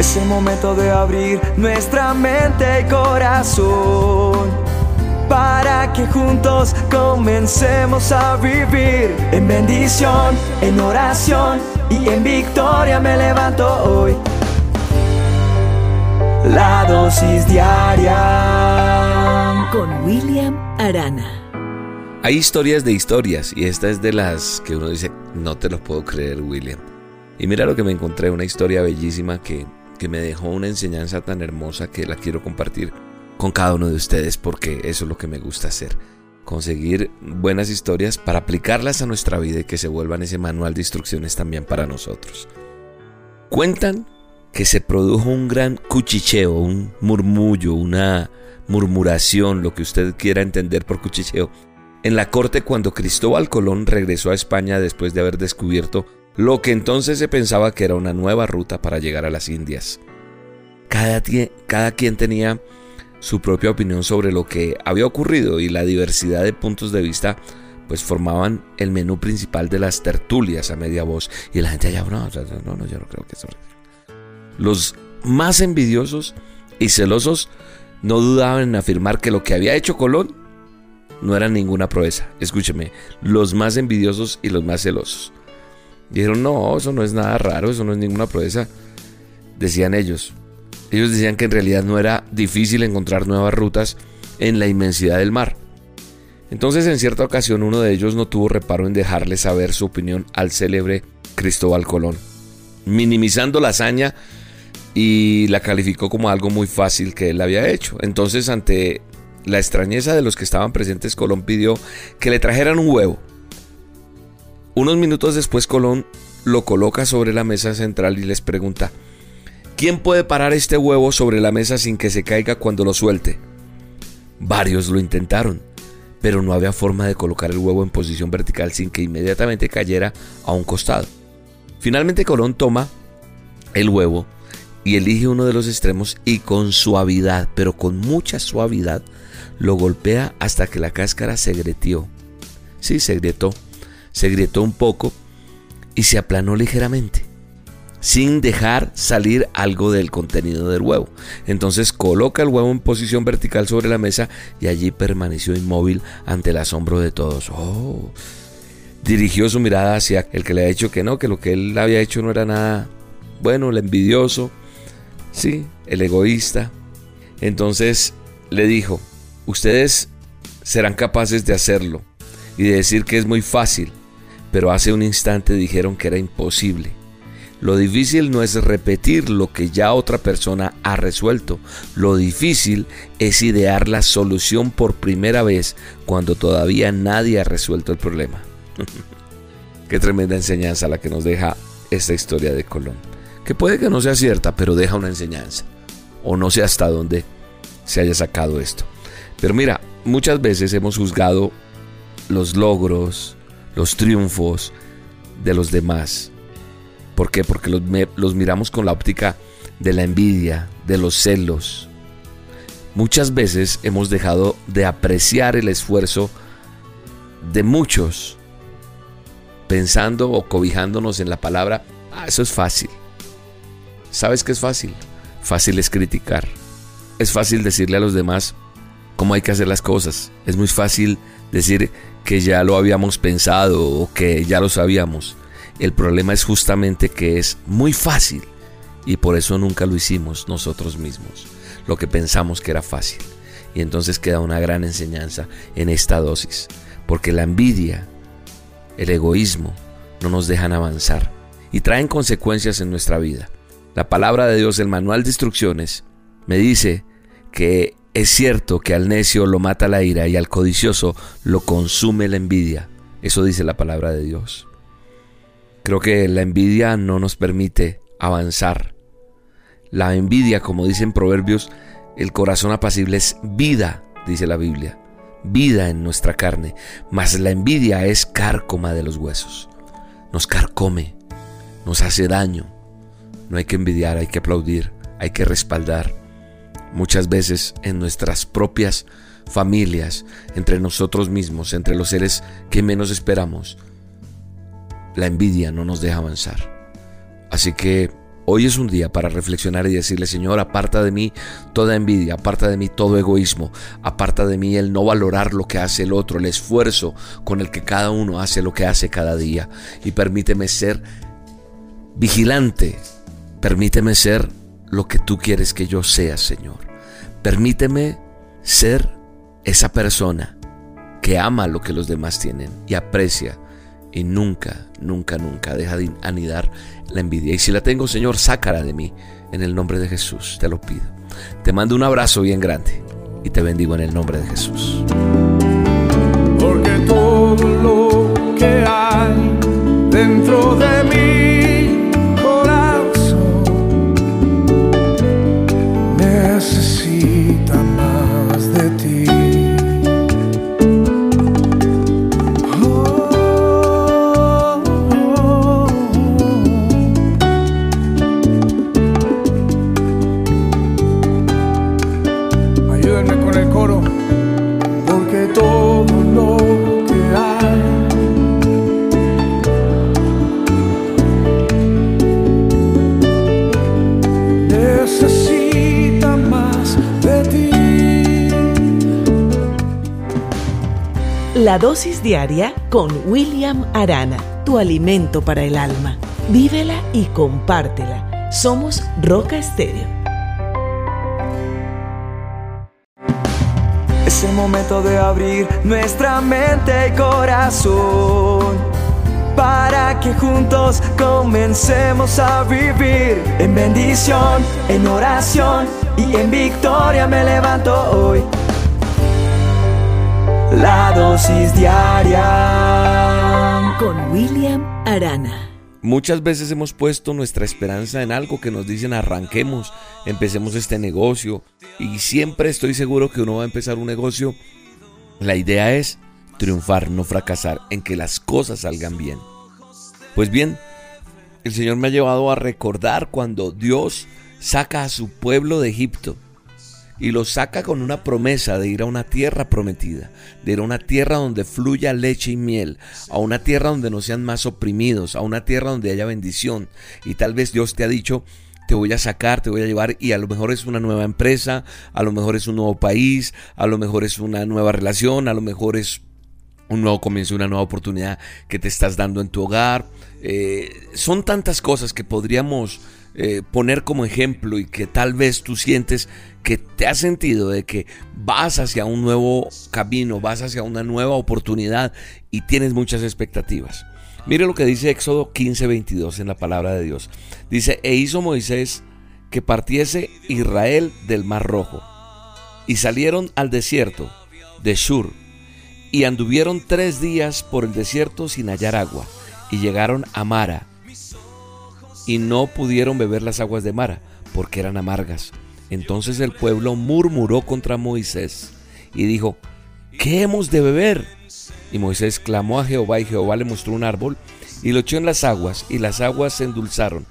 Es el momento de abrir nuestra mente y corazón para que juntos comencemos a vivir en bendición, en oración y en victoria me levanto hoy. La dosis diaria con William Arana. Hay historias de historias y esta es de las que uno dice, no te lo puedo creer, William. Y mira lo que me encontré, una historia bellísima que, que me dejó una enseñanza tan hermosa que la quiero compartir con cada uno de ustedes porque eso es lo que me gusta hacer. Conseguir buenas historias para aplicarlas a nuestra vida y que se vuelvan ese manual de instrucciones también para nosotros. Cuentan que se produjo un gran cuchicheo, un murmullo, una murmuración, lo que usted quiera entender por cuchicheo, en la corte cuando Cristóbal Colón regresó a España después de haber descubierto lo que entonces se pensaba que era una nueva ruta para llegar a las Indias. Cada, cada quien tenía su propia opinión sobre lo que había ocurrido y la diversidad de puntos de vista pues formaban el menú principal de las tertulias a media voz y la gente allá, no, no, no, yo no creo que eso. Los más envidiosos y celosos no dudaban en afirmar que lo que había hecho Colón no era ninguna proeza. Escúcheme, los más envidiosos y los más celosos. Dijeron, no, eso no es nada raro, eso no es ninguna proeza. Decían ellos. Ellos decían que en realidad no era difícil encontrar nuevas rutas en la inmensidad del mar. Entonces en cierta ocasión uno de ellos no tuvo reparo en dejarle saber su opinión al célebre Cristóbal Colón, minimizando la hazaña y la calificó como algo muy fácil que él había hecho. Entonces ante la extrañeza de los que estaban presentes Colón pidió que le trajeran un huevo. Unos minutos después Colón lo coloca sobre la mesa central y les pregunta, ¿Quién puede parar este huevo sobre la mesa sin que se caiga cuando lo suelte? Varios lo intentaron, pero no había forma de colocar el huevo en posición vertical sin que inmediatamente cayera a un costado. Finalmente Colón toma el huevo y elige uno de los extremos y con suavidad, pero con mucha suavidad, lo golpea hasta que la cáscara se grieteó. Sí, se grietó. Se grietó un poco y se aplanó ligeramente sin dejar salir algo del contenido del huevo. Entonces coloca el huevo en posición vertical sobre la mesa y allí permaneció inmóvil ante el asombro de todos. Oh. Dirigió su mirada hacia el que le ha dicho que no, que lo que él había hecho no era nada bueno, el envidioso, sí, el egoísta. Entonces le dijo, ustedes serán capaces de hacerlo y de decir que es muy fácil, pero hace un instante dijeron que era imposible. Lo difícil no es repetir lo que ya otra persona ha resuelto. Lo difícil es idear la solución por primera vez cuando todavía nadie ha resuelto el problema. Qué tremenda enseñanza la que nos deja esta historia de Colón. Que puede que no sea cierta, pero deja una enseñanza. O no sé hasta dónde se haya sacado esto. Pero mira, muchas veces hemos juzgado los logros, los triunfos de los demás ¿Por qué? Porque los, miramos con la óptica de la envidia, de los celos. Muchas veces hemos dejado de apreciar el esfuerzo de muchos pensando o cobijándonos en la palabra, ah, eso es fácil. ¿Sabes qué es fácil? Fácil es criticar. Es fácil decirle a los demás cómo hay que hacer las cosas. Es muy fácil decir que ya lo habíamos pensado o que ya lo sabíamos. El problema es justamente que es muy fácil y por eso nunca lo hicimos nosotros mismos, lo que pensamos que era fácil. Y entonces queda una gran enseñanza en esta dosis, porque la envidia, el egoísmo, no nos dejan avanzar y traen consecuencias en nuestra vida. La palabra de Dios, el manual de instrucciones, me dice que es cierto que al necio lo mata la ira y al codicioso lo consume la envidia. Eso dice la palabra de Dios. Creo que la envidia no nos permite avanzar. La envidia, como dicen proverbios, el corazón apacible es vida, dice la Biblia, vida en nuestra carne, mas la envidia es cárcoma de los huesos. Nos carcome, nos hace daño. No hay que envidiar, hay que aplaudir, hay que respaldar. Muchas veces en nuestras propias familias, entre nosotros mismos, entre los seres que menos esperamos, la envidia no nos deja avanzar. Así que Hoy es un día para reflexionar y decirle, Señor, aparta de mí toda envidia, aparta de mí todo egoísmo, aparta de mí el no valorar lo que hace el otro, el esfuerzo con el que cada uno hace lo que hace cada día. Y permíteme ser vigilante, permíteme ser lo que tú quieres que yo sea, Señor. Permíteme ser esa persona que ama lo que los demás tienen y aprecia y nunca, nunca, nunca deja de anidar la envidia. Y si la tengo, Señor, sácala de mí en el nombre de Jesús, te lo pido. Te mando un abrazo bien grande y te bendigo en el nombre de Jesús. Porque todo lo que hay dentro de mi La dosis diaria con William Arana, tu alimento para el alma. Vívela y compártela. Somos Roca Estéreo. Es el momento de abrir nuestra mente y corazón para que juntos comencemos a vivir en bendición, en oración y en victoria me levanto hoy la dosis diaria con William Arana. Muchas veces hemos puesto nuestra esperanza en algo que nos dicen arranquemos, empecemos este negocio y siempre estoy seguro que uno va a empezar un negocio. La idea es triunfar, no fracasar, en que las cosas salgan bien. Pues bien, el Señor me ha llevado a recordar cuando Dios saca a su pueblo de Egipto y lo saca con una promesa de ir a una tierra prometida, de ir a una tierra donde fluya leche y miel, a una tierra donde no sean más oprimidos, a una tierra donde haya bendición. Y tal vez Dios te ha dicho, te voy a sacar, te voy a llevar y a lo mejor es una nueva empresa, a lo mejor es un nuevo país, a lo mejor es una nueva relación, a lo mejor es un nuevo comienzo, una nueva oportunidad que te estás dando en tu hogar. Eh, son tantas cosas que podríamos eh, poner como ejemplo y que tal vez tú sientes que te has sentido de que vas hacia un nuevo camino, vas hacia una nueva oportunidad y tienes muchas expectativas. Mire lo que dice Éxodo 15:22 en la palabra de Dios. Dice, e hizo Moisés que partiese Israel del Mar Rojo y salieron al desierto de Shur y anduvieron tres días por el desierto sin hallar agua y llegaron a Mara y no pudieron beber las aguas de Mara, porque eran amargas. Entonces el pueblo murmuró contra Moisés y dijo, ¿qué hemos de beber? Y Moisés clamó a Jehová y Jehová le mostró un árbol y lo echó en las aguas y las aguas se endulzaron.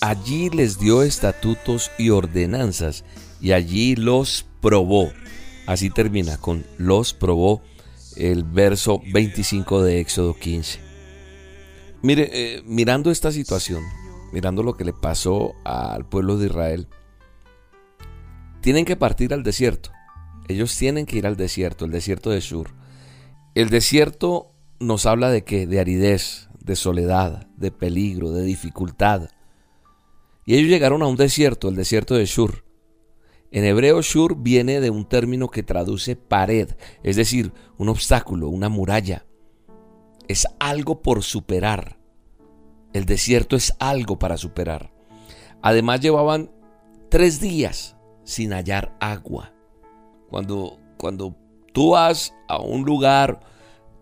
Allí les dio estatutos y ordenanzas y allí los probó. Así termina con los probó el verso 25 de Éxodo 15. Mire, eh, mirando esta situación, mirando lo que le pasó al pueblo de Israel, tienen que partir al desierto. Ellos tienen que ir al desierto, el desierto de Shur. El desierto nos habla de que de aridez, de soledad, de peligro, de dificultad. Y ellos llegaron a un desierto, el desierto de Shur. En hebreo Shur viene de un término que traduce pared, es decir, un obstáculo, una muralla. Es algo por superar. El desierto es algo para superar. Además llevaban tres días sin hallar agua. Cuando, cuando tú vas a un lugar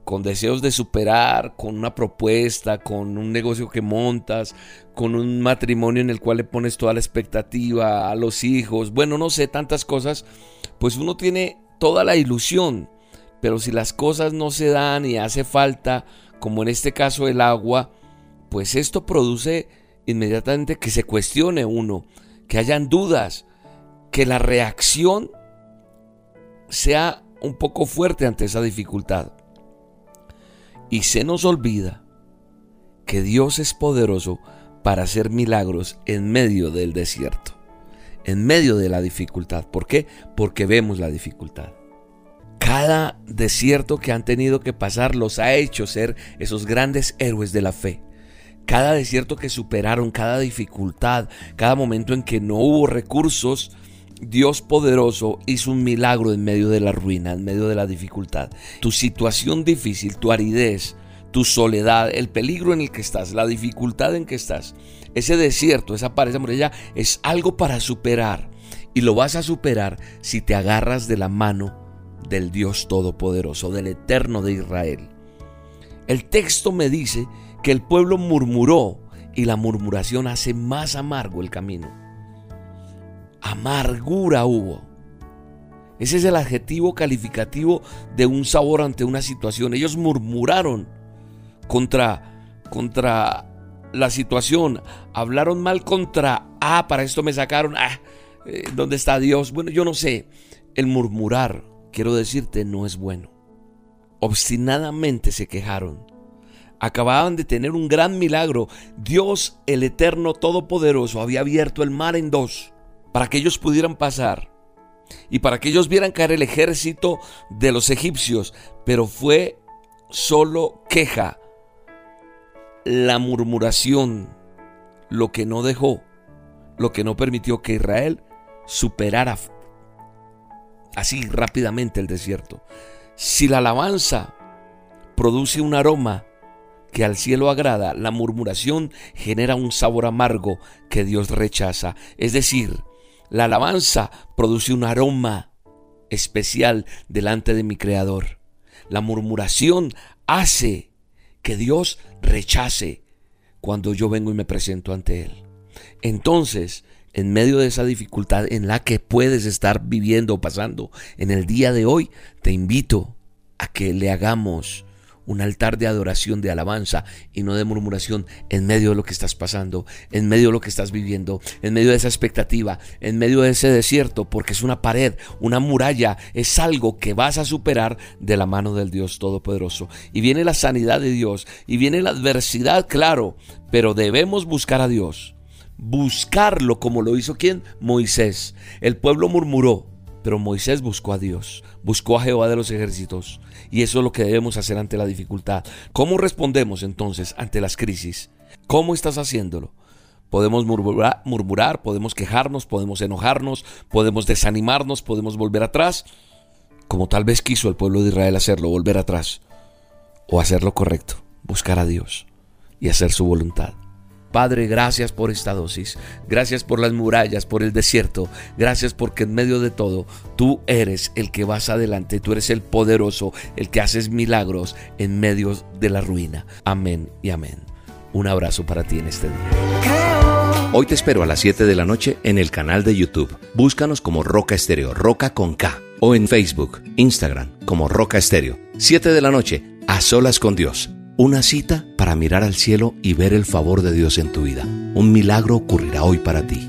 con deseos de superar, con una propuesta, con un negocio que montas, con un matrimonio en el cual le pones toda la expectativa a los hijos, bueno, no sé, tantas cosas, pues uno tiene toda la ilusión, pero si las cosas no se dan y hace falta, como en este caso el agua, pues esto produce inmediatamente que se cuestione uno, que hayan dudas, que la reacción sea un poco fuerte ante esa dificultad. Y se nos olvida que Dios es poderoso para hacer milagros en medio del desierto, en medio de la dificultad. ¿Por qué? Porque vemos la dificultad. Cada desierto que han tenido que pasar los ha hecho ser esos grandes héroes de la fe. Cada desierto que superaron, cada dificultad, cada momento en que no hubo recursos, Dios poderoso hizo un milagro en medio de la ruina, en medio de la dificultad. Tu situación difícil, tu aridez, tu soledad, el peligro en el que estás, la dificultad en que estás, ese desierto, esa pared, esa muralla, es algo para superar. Y lo vas a superar si te agarras de la mano del Dios Todopoderoso, del Eterno de Israel. El texto me dice que el pueblo murmuró y la murmuración hace más amargo el camino amargura hubo. Ese es el adjetivo calificativo de un sabor ante una situación. Ellos murmuraron contra, contra la situación, hablaron mal contra, ah, para esto me sacaron, ah, eh, ¿dónde está Dios? Bueno, yo no sé. El murmurar, quiero decirte, no es bueno. Obstinadamente se quejaron. Acababan de tener un gran milagro. Dios, el Eterno Todopoderoso, había abierto el mar en dos para que ellos pudieran pasar y para que ellos vieran caer el ejército de los egipcios, pero fue solo queja, la murmuración, lo que no dejó, lo que no permitió que Israel superara así rápidamente el desierto. Si la alabanza produce un aroma que al cielo agrada, la murmuración genera un sabor amargo que Dios rechaza. Es decir, la alabanza produce un aroma especial delante de mi Creador. La murmuración hace que Dios rechace cuando yo vengo y me presento ante Él. Entonces, en medio de esa dificultad en la que puedes estar viviendo o pasando en el día de hoy, te invito a que le hagamos un altar de adoración, de alabanza y no de murmuración en medio de lo que estás pasando, en medio de lo que estás viviendo, en medio de esa expectativa, en medio de ese desierto, porque es una pared, una muralla, es algo que vas a superar de la mano del Dios Todopoderoso. Y viene la sanidad de Dios y viene la adversidad, claro, pero debemos buscar a Dios. Buscarlo como lo hizo quien? Moisés. El pueblo murmuró, pero Moisés buscó a Dios, buscó a Jehová de los ejércitos. Y eso es lo que debemos hacer ante la dificultad. ¿Cómo respondemos entonces ante las crisis? ¿Cómo estás haciéndolo? Podemos murmurar, murmurar, podemos quejarnos, podemos enojarnos, podemos desanimarnos, podemos volver atrás, como tal vez quiso el pueblo de Israel hacerlo, volver atrás, o hacer lo correcto, buscar a Dios y hacer su voluntad. Padre, gracias por esta dosis. Gracias por las murallas, por el desierto. Gracias porque en medio de todo tú eres el que vas adelante. Tú eres el poderoso, el que haces milagros en medio de la ruina. Amén y amén. Un abrazo para ti en este día. Hoy te espero a las 7 de la noche en el canal de YouTube. Búscanos como Roca Estéreo, Roca con K. O en Facebook, Instagram, como Roca Estéreo. 7 de la noche, a solas con Dios una cita para mirar al cielo y ver el favor de Dios en tu vida. Un milagro ocurrirá hoy para ti.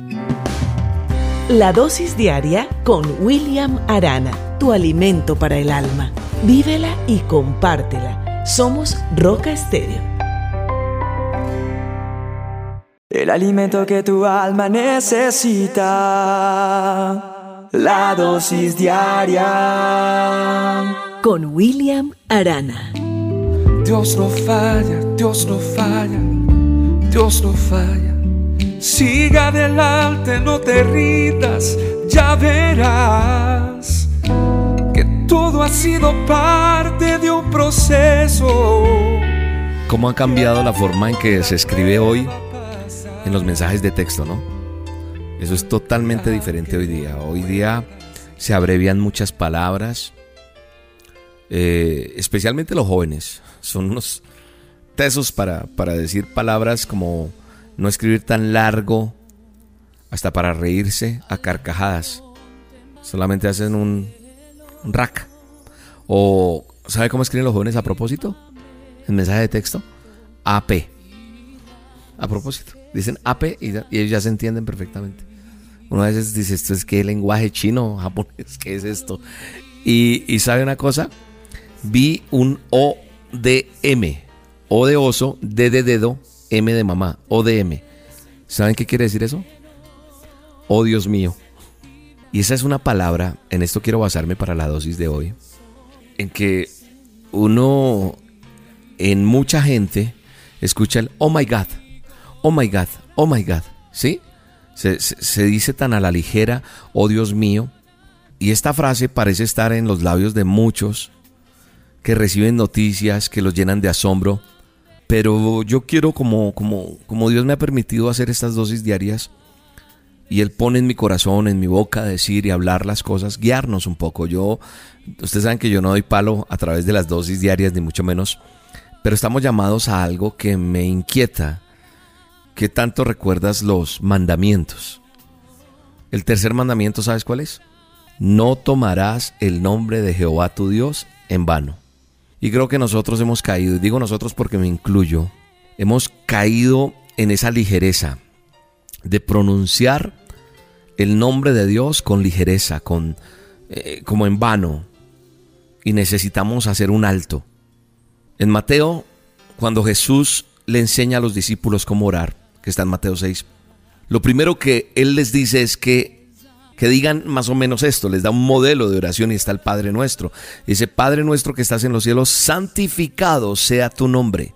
La dosis diaria con William Arana, tu alimento para el alma. Vívela y compártela. Somos Roca Estéreo. El alimento que tu alma necesita. La dosis diaria. Con William Arana. Dios no falla, Dios no falla, Dios no falla. Siga adelante, no te rindas, ya verás que todo ha sido parte de un proceso. ¿Cómo ha cambiado la forma en que se escribe hoy en los mensajes de texto, no? Eso es totalmente diferente hoy día. Hoy día se abrevian muchas palabras, eh, especialmente los jóvenes son unos tesos para, para decir palabras como no escribir tan largo, hasta para reírse a carcajadas. Solamente hacen un, rack. O, ¿sabe cómo escriben los jóvenes a propósito? En mensaje de texto. AP. A propósito. Dicen AP y, ellos ya se entienden perfectamente. Uno a veces dice, esto es que lenguaje chino, japonés, ¿qué es esto? Y, y sabe una cosa, vi un O ODM. O de oso, D de dedo, M de mamá. ODM. ¿Saben qué quiere decir eso? Oh Dios mío. Y esa es una palabra, en esto quiero basarme para la dosis de hoy, en que uno, en mucha gente, escucha el oh my God, oh my God, oh my God, ¿sí? Se, se, dice tan a la ligera, oh Dios mío, y esta frase parece estar en los labios de muchos que reciben noticias que los llenan de asombro, pero yo quiero como, como, como Dios me ha permitido hacer estas dosis diarias, y Él pone en mi corazón, en mi boca, decir y hablar las cosas, guiarnos un poco. Yo, ustedes saben que yo no doy palo a través de las dosis diarias, ni mucho menos, pero estamos llamados a algo que me inquieta. ¿Qué tanto recuerdas los mandamientos? El tercer mandamiento, ¿sabes cuál es? No tomarás el nombre de Jehová tu Dios en vano. Y creo que nosotros hemos caído, y digo nosotros porque me incluyo, hemos caído en esa ligereza de pronunciar el nombre de Dios con ligereza, con, eh, como en vano. Y necesitamos hacer un alto. En Mateo, cuando Jesús le enseña a los discípulos cómo orar, que está en Mateo 6, lo primero que Él les dice es que, que digan más o menos esto, les da un modelo de oración y está el Padre nuestro. Dice, Padre nuestro que estás en los cielos, santificado sea tu nombre.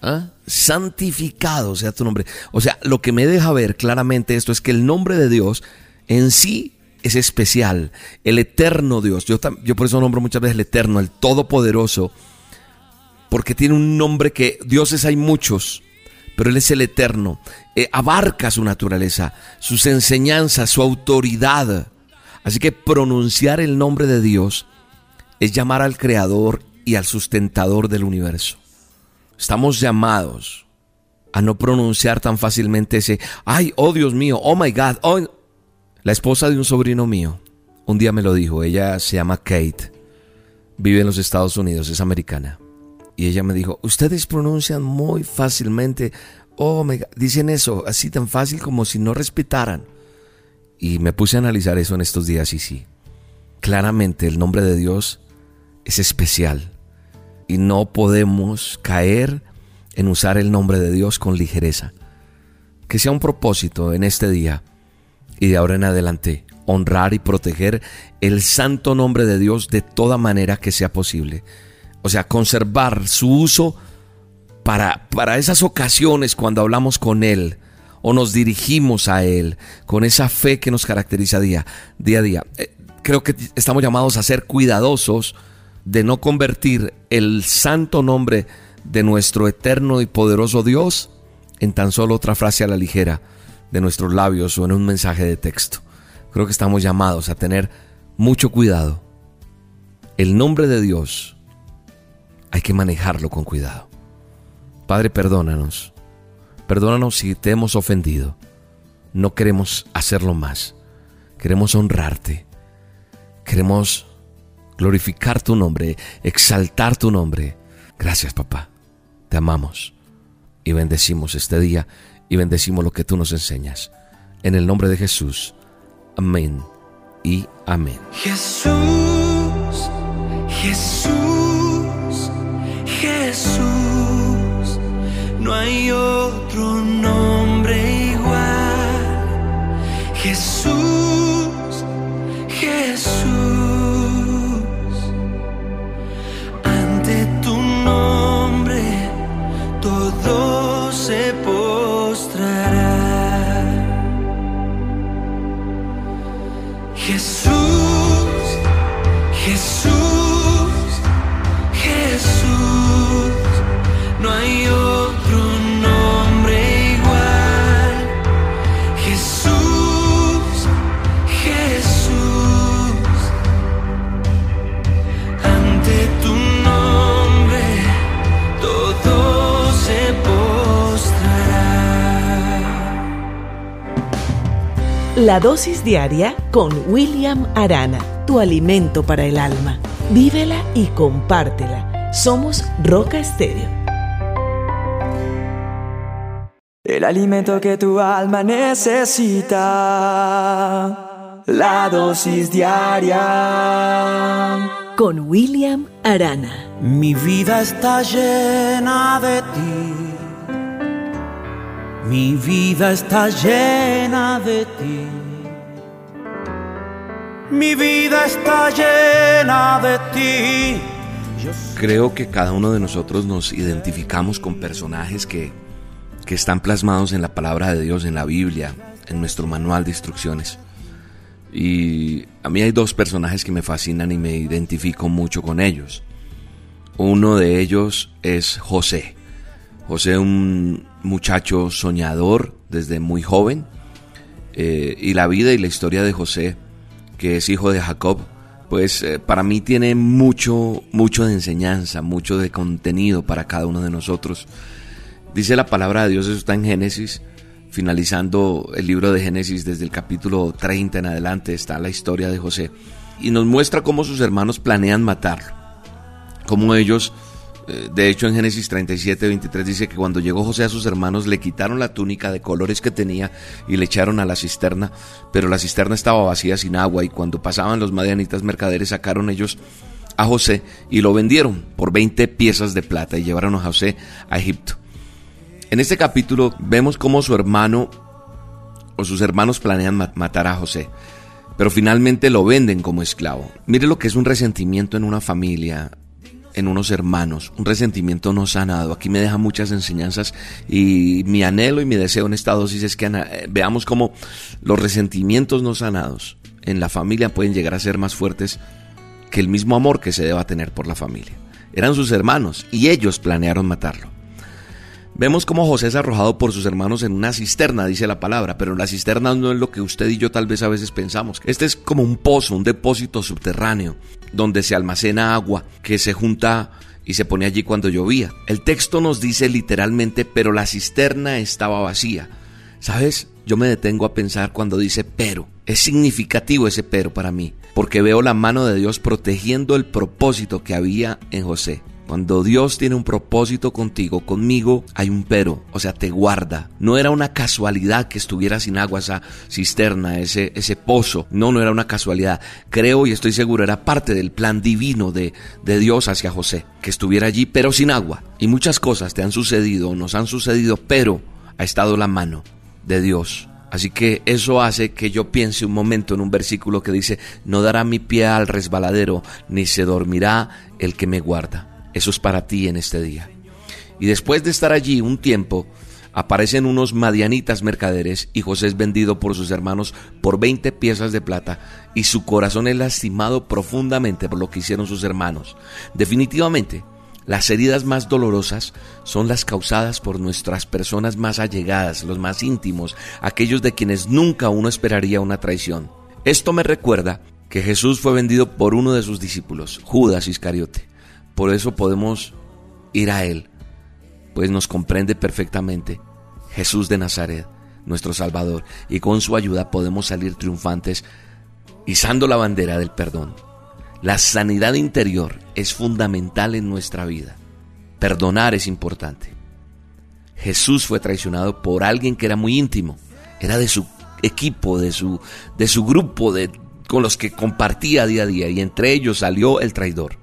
¿Ah? santificado sea tu nombre. O sea, lo que me deja ver claramente esto es que el nombre de Dios en sí es especial, el eterno Dios. Yo, yo por eso nombro muchas veces el eterno, el todopoderoso, porque tiene un nombre que dioses hay muchos, pero Él es el eterno. Eh, abarca su naturaleza, sus enseñanzas, su autoridad. Así que pronunciar el nombre de Dios es llamar al Creador y al sustentador del universo. Estamos llamados a no pronunciar tan fácilmente ese, ay, oh Dios mío, oh my God. Oh. La esposa de un sobrino mío un día me lo dijo, ella se llama Kate, vive en los Estados Unidos, es americana. Y ella me dijo, ustedes pronuncian muy fácilmente, God, dicen eso así tan fácil como si no respetaran. Y me puse a analizar eso en estos días y sí, claramente el nombre de Dios es especial y no podemos caer en usar el nombre de Dios con ligereza. Que sea un propósito en este día y de ahora en adelante honrar y proteger el santo nombre de Dios de toda manera que sea posible. O sea, conservar su uso para, para esas ocasiones cuando hablamos con Él o nos dirigimos a Él con esa fe que nos caracteriza día, día a día. Eh, creo que estamos llamados a ser cuidadosos de no convertir el santo nombre de nuestro eterno y poderoso Dios en tan solo otra frase a la ligera de nuestros labios o en un mensaje de texto. Creo que estamos llamados a tener mucho cuidado. El nombre de Dios hay que manejarlo con cuidado. Padre, perdónanos. Perdónanos si te hemos ofendido. No queremos hacerlo más. Queremos honrarte. Queremos glorificar tu nombre, exaltar tu nombre. Gracias, papá. Te amamos y bendecimos este día y bendecimos lo que tú nos enseñas. En el nombre de Jesús. Amén y amén. Jesús, Jesús, No hay otro nombre igual. Jesús, Jesús. La dosis diaria con William Arana, tu alimento para el alma. Vívela y compártela. Somos Roca Estéreo. El alimento que tu alma necesita. La dosis diaria con William Arana. Mi vida está llena de ti Mi vida está llena de ti. Mi vida está llena de ti. Creo que cada uno de nosotros nos identificamos con personajes que, que están plasmados en la palabra de Dios, en la Biblia, en nuestro manual de instrucciones. Y a mí hay dos personajes que me fascinan y me identifico mucho con ellos. Uno de ellos es José. José, un muchacho soñador desde muy joven. Eh, y la vida y la historia de José, que es hijo de Jacob, pues eh, para mí tiene mucho, mucho de enseñanza, mucho de contenido para cada uno de nosotros. Dice la palabra de Dios, eso está en Génesis, finalizando el libro de Génesis desde el capítulo 30 en adelante está la historia de José. Y nos muestra cómo sus hermanos planean matarlo, cómo ellos de hecho, en Génesis 37, 23 dice que cuando llegó José a sus hermanos le quitaron la túnica de colores que tenía y le echaron a la cisterna, pero la cisterna estaba vacía sin agua y cuando pasaban los madianitas mercaderes sacaron ellos a José y lo vendieron por 20 piezas de plata y llevaron a José a Egipto. En este capítulo vemos cómo su hermano o sus hermanos planean matar a José, pero finalmente lo venden como esclavo. Mire lo que es un resentimiento en una familia, en unos hermanos, un resentimiento no sanado. Aquí me deja muchas enseñanzas y mi anhelo y mi deseo en esta dosis es que eh, veamos cómo los resentimientos no sanados en la familia pueden llegar a ser más fuertes que el mismo amor que se deba tener por la familia. Eran sus hermanos y ellos planearon matarlo. Vemos cómo José es arrojado por sus hermanos en una cisterna, dice la palabra, pero la cisterna no es lo que usted y yo tal vez a veces pensamos. Este es como un pozo, un depósito subterráneo, donde se almacena agua que se junta y se pone allí cuando llovía. El texto nos dice literalmente, pero la cisterna estaba vacía. ¿Sabes? Yo me detengo a pensar cuando dice pero. Es significativo ese pero para mí, porque veo la mano de Dios protegiendo el propósito que había en José. Cuando Dios tiene un propósito contigo, conmigo hay un pero, o sea, te guarda. No era una casualidad que estuviera sin agua esa cisterna, ese, ese pozo. No, no era una casualidad. Creo y estoy seguro, era parte del plan divino de, de Dios hacia José, que estuviera allí, pero sin agua. Y muchas cosas te han sucedido, nos han sucedido, pero ha estado la mano de Dios. Así que eso hace que yo piense un momento en un versículo que dice, no dará mi pie al resbaladero, ni se dormirá el que me guarda. Eso es para ti en este día. Y después de estar allí un tiempo, aparecen unos madianitas mercaderes y José es vendido por sus hermanos por 20 piezas de plata y su corazón es lastimado profundamente por lo que hicieron sus hermanos. Definitivamente, las heridas más dolorosas son las causadas por nuestras personas más allegadas, los más íntimos, aquellos de quienes nunca uno esperaría una traición. Esto me recuerda que Jesús fue vendido por uno de sus discípulos, Judas Iscariote. Por eso podemos ir a Él, pues nos comprende perfectamente Jesús de Nazaret, nuestro Salvador, y con su ayuda podemos salir triunfantes izando la bandera del perdón. La sanidad interior es fundamental en nuestra vida. Perdonar es importante. Jesús fue traicionado por alguien que era muy íntimo, era de su equipo, de su, de su grupo, de, con los que compartía día a día, y entre ellos salió el traidor.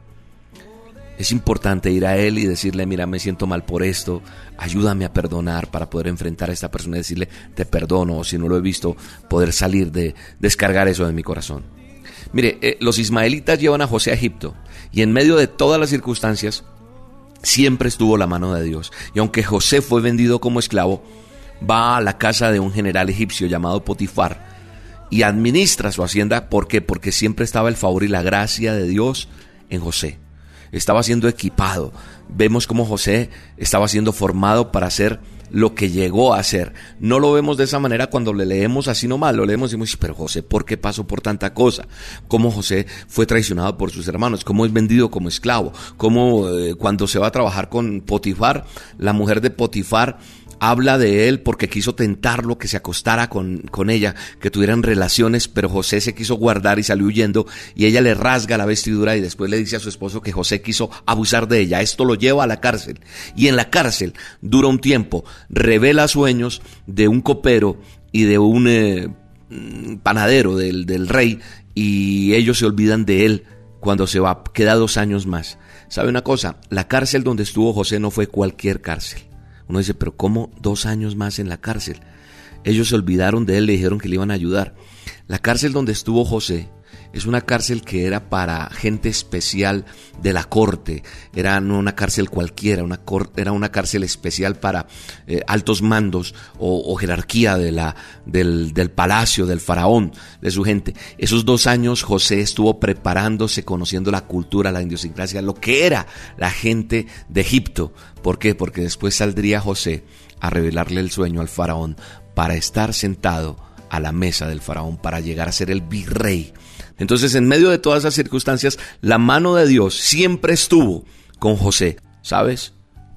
Es importante ir a Él y decirle, mira, me siento mal por esto, ayúdame a perdonar para poder enfrentar a esta persona y decirle, te perdono, o si no lo he visto, poder salir de descargar eso de mi corazón. Mire, eh, los ismaelitas llevan a José a Egipto y en medio de todas las circunstancias, siempre estuvo la mano de Dios. Y aunque José fue vendido como esclavo, va a la casa de un general egipcio llamado Potifar y administra su hacienda. ¿Por qué? Porque siempre estaba el favor y la gracia de Dios en José estaba siendo equipado. Vemos cómo José estaba siendo formado para hacer lo que llegó a ser. No lo vemos de esa manera cuando le leemos así nomás, lo leemos y decimos, pero José, ¿por qué pasó por tanta cosa? Cómo José fue traicionado por sus hermanos, cómo es vendido como esclavo, cómo eh, cuando se va a trabajar con Potifar, la mujer de Potifar habla de él porque quiso tentarlo, que se acostara con, con, ella, que tuvieran relaciones, pero José se quiso guardar y salió huyendo y ella le rasga la vestidura y después le dice a su esposo que José quiso abusar de ella. Esto lo lleva a la cárcel y en la cárcel dura un tiempo, revela sueños de un copero y de un eh, panadero del, del rey y ellos se olvidan de él cuando se va, queda dos años más. ¿Sabe una cosa? La cárcel donde estuvo José no fue cualquier cárcel Uno dice, pero ¿cómo dos años más en la cárcel? Ellos se olvidaron de él, le dijeron que le iban a ayudar. La cárcel donde estuvo José es una cárcel que era para gente especial de la corte, era no una cárcel cualquiera, una era una cárcel especial para eh, altos mandos o, jerarquía de la, del, del, palacio, del faraón, de su gente. Esos dos años José estuvo preparándose, conociendo la cultura, la idiosincrasia, lo que era la gente de Egipto. ¿Por qué? Porque después saldría José a revelarle el sueño al faraón para estar sentado a la mesa del faraón, para llegar a ser el virrey entonces, en medio de todas esas circunstancias, la mano de Dios siempre estuvo con José. ¿Sabes?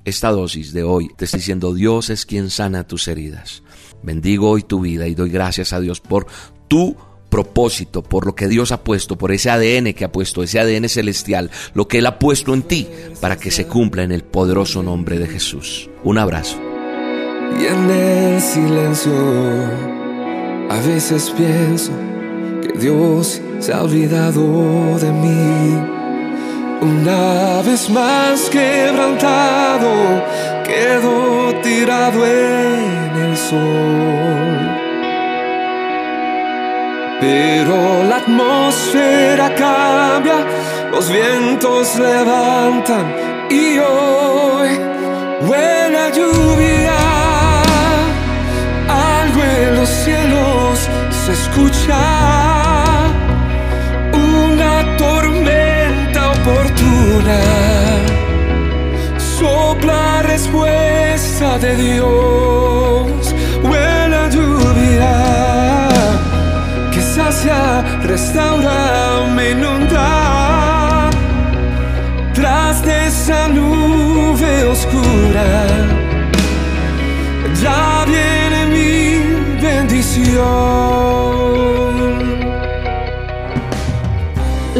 Esta dosis de hoy te está diciendo, Dios es quien sana tus heridas. Bendigo hoy tu vida y doy gracias a Dios por tu propósito, por lo que Dios ha puesto, por ese ADN que ha puesto, ese ADN celestial, lo que Él ha puesto en ti para que se cumpla en el poderoso nombre de Jesús. Un abrazo. Y en el silencio, a veces pienso Dios se ha olvidado de mí. Una vez más quebrantado, quedo tirado en el sol. Pero la atmósfera cambia, los vientos levantan y hoy huele lluvia. Algo en los cielos se escucha Sopla respuesta de Dios, buena lluvia que sacia, restaura, me inunda. Tras de esa nube oscura, ya viene mi bendición.